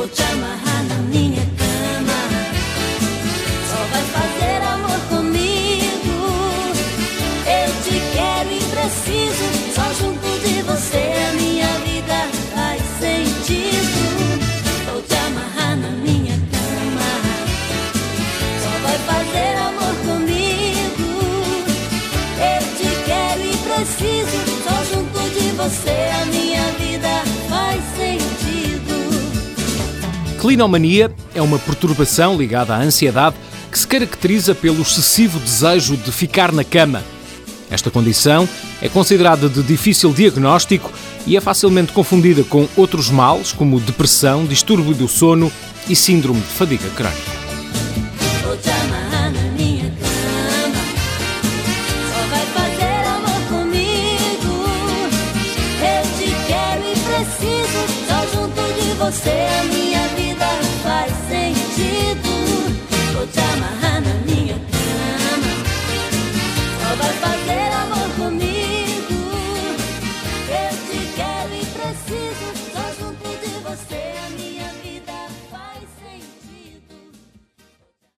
Pajama. Só junto de você a minha vida faz sentido. Vou te amarrar na minha cama. Só vai fazer amor comigo. Eu te quero e preciso. Só junto de você a minha vida faz sentido. Clinomania é uma perturbação ligada à ansiedade que se caracteriza pelo excessivo desejo de ficar na cama. Esta condição é considerada de difícil diagnóstico e é facilmente confundida com outros males, como depressão, distúrbio do sono e síndrome de fadiga crónica. Você é minha